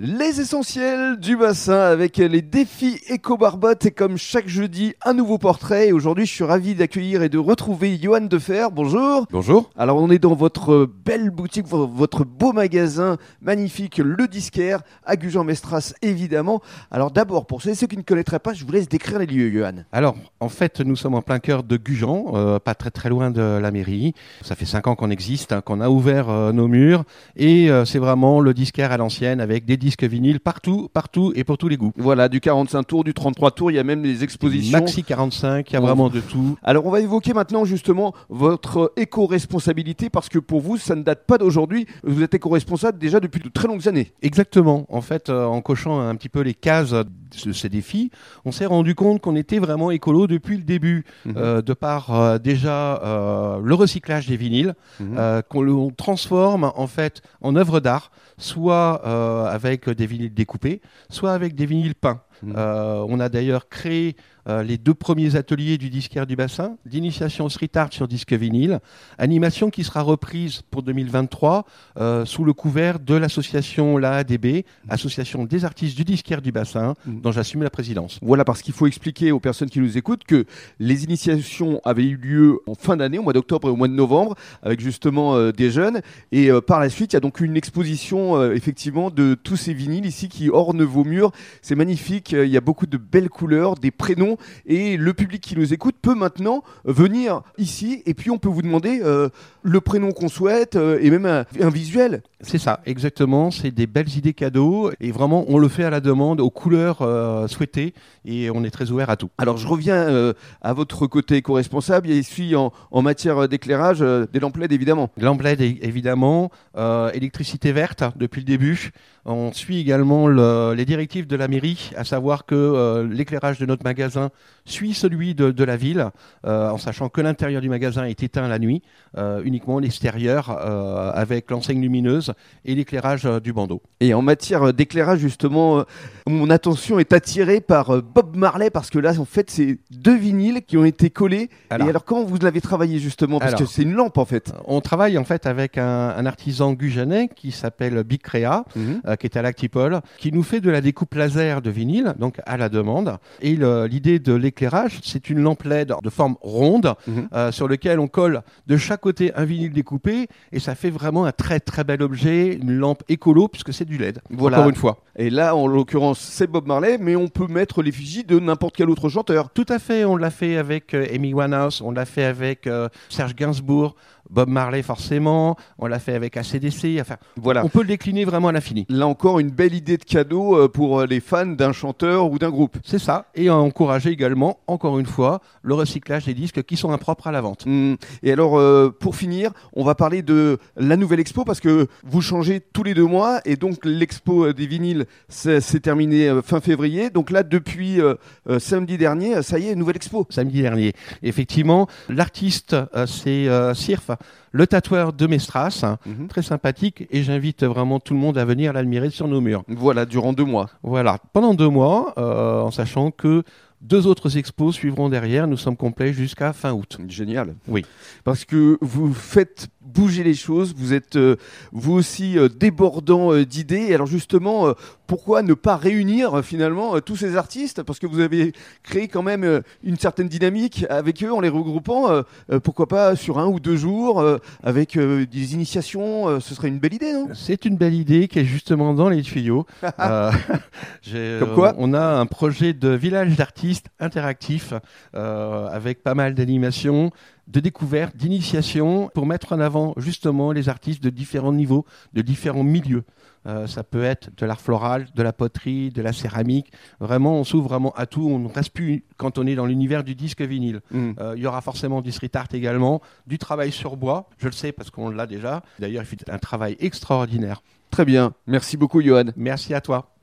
Les essentiels du bassin avec les défis éco-barbotte et comme chaque jeudi, un nouveau portrait. Et aujourd'hui, je suis ravi d'accueillir et de retrouver Johan Defer. Bonjour. Bonjour. Alors, on est dans votre belle boutique, vo- votre beau magasin magnifique, Le Disquaire, à Gujan-Mestras, évidemment. Alors, d'abord, pour ceux ceux qui ne connaîtraient pas, je vous laisse décrire les lieux, Johan. Alors, en fait, nous sommes en plein cœur de Gujan, euh, pas très très loin de la mairie. Ça fait cinq ans qu'on existe, hein, qu'on a ouvert euh, nos murs, et euh, c'est vraiment le disquaire à l'ancienne avec des disques vinyles partout, partout et pour tous les goûts. Voilà, du 45 tours, du 33 tours, il y a même des expositions. Maxi 45, il y a vraiment de tout. Alors on va évoquer maintenant justement votre éco-responsabilité parce que pour vous ça ne date pas d'aujourd'hui, vous êtes éco-responsable déjà depuis de très longues années. Exactement. En fait, euh, en cochant un petit peu les cases de ces défis, on s'est rendu compte qu'on était vraiment écolo depuis le début, Mhm. euh, de par euh, déjà euh, le recyclage des vinyles, euh, qu'on transforme en fait en œuvre d'art, soit euh, avec des vinyles découpés, soit avec des vinyles peints. Euh, on a d'ailleurs créé euh, les deux premiers ateliers du disquaire du bassin, d'initiation street art sur disque vinyle, animation qui sera reprise pour 2023 euh, sous le couvert de l'association l'AADB, Association des artistes du disquaire du bassin, Mhm. dont j'assume la présidence. Voilà parce qu'il faut expliquer aux personnes qui nous écoutent que les initiations avaient eu lieu en fin d'année, au mois d'octobre et au mois de novembre, avec justement des jeunes. Et par la suite, il y a donc une exposition effectivement de tous ces vinyles ici qui ornent vos murs. C'est magnifique, euh, il y a beaucoup de belles couleurs, des prénoms. Et le public qui nous écoute peut maintenant euh, venir ici et puis on peut vous demander euh, le prénom qu'on souhaite euh, et même un, un visuel. C'est ça, exactement. C'est des belles idées cadeaux et vraiment on le fait à la demande, aux couleurs euh, souhaitées et on est très ouvert à tout. Alors je reviens à votre côté éco-responsable. Il suis en, en matière d'éclairage des lampes LED évidemment. Lampe LED, évidemment, électricité verte depuis le début. On suit également le- les directives de la mairie, à savoir que euh, l'éclairage de notre magasin suit celui de, de la ville, euh, en sachant que l'intérieur du magasin est éteint la nuit, euh, uniquement l'extérieur avec l'enseigne lumineuse et l'éclairage du bandeau. Et en matière d'éclairage, justement, mon attention est attirée par Bob Marley parce que là, en fait, c'est deux vinyles qui ont été collés. Alors. Et alors, comment vous l'avez travaillé justement? Parce Alors. que c'est une lampe en fait. On travaille en fait avec un, un artisan gujanais qui s'appelle Big Crea, euh, qui est à l'Actipol, qui nous fait de la découpe laser de vinyle, donc à la demande. Et le- l'idée de l'éclairage, c'est une lampe LED de forme ronde Mhm. euh, sur lequel on colle de chaque côté un vinyle découpé et ça fait vraiment un très très bel objet, une lampe écolo puisque c'est du LED. Voilà. Encore une fois. Et là, en l'occurrence, c'est Bob Marley, mais on peut mettre l'effigie de n'importe quel autre chanteur. Tout à fait, on l'a fait avec euh, Amy Winehouse, on l'a fait avec euh, Serge Gainsbourg, Bob Marley forcément, on l'a fait avec ACDC, enfin Voilà. on peut le décliner vraiment à l'infini. Là encore, une belle idée de cadeau euh, pour euh, les fans d'un chanteur ou d'un groupe. C'est ça, et encourager également, encore une fois, le recyclage des disques qui sont impropres à la vente. Hmm. Et alors, euh, pour finir, on va parler de la nouvelle expo parce que vous changez tous les deux mois et donc l'expo des vinyles c'est c'est terminé euh, fin février. Donc là, depuis euh, euh, samedi dernier, ça y est, nouvelle expo. Samedi dernier. Effectivement, l'artiste, euh, c'est euh, Sirf, le tatoueur de Mestras, hein, Mhm. très sympathique, et j'invite vraiment tout le monde à venir l'admirer sur nos murs. Voilà, durant deux mois. Voilà, pendant deux mois, euh, en sachant que deux autres expos suivront derrière, nous sommes complets jusqu'à fin août. Génial. Oui. Parce que vous faites bouger les choses, vous êtes euh, vous aussi euh, débordant euh, d'idées. Alors justement, pourquoi ne pas réunir euh, finalement euh, tous ces artistes? Parce que vous avez créé quand même euh, une certaine dynamique avec eux en les regroupant. pourquoi pas sur un ou deux jours avec des initiations Ce serait une belle idée, non? C'est une belle idée qui est justement dans les tuyaux. Euh, Comme quoi? On a un projet de village d'artistes interactif euh, avec pas mal d'animations, de découvertes, d'initiations pour mettre en avant justement les artistes de différents niveaux, de différents milieux. Euh, ça peut être de l'art floral, de la poterie, de la céramique. Vraiment, on s'ouvre vraiment à tout. On ne reste plus quand on est dans l'univers du disque vinyle. Hmm. Euh, il y aura forcément du street art également, du travail sur bois. Je le sais parce qu'on l'a déjà. D'ailleurs, il fait un travail extraordinaire. Très bien. Merci beaucoup, Johan. Merci à toi.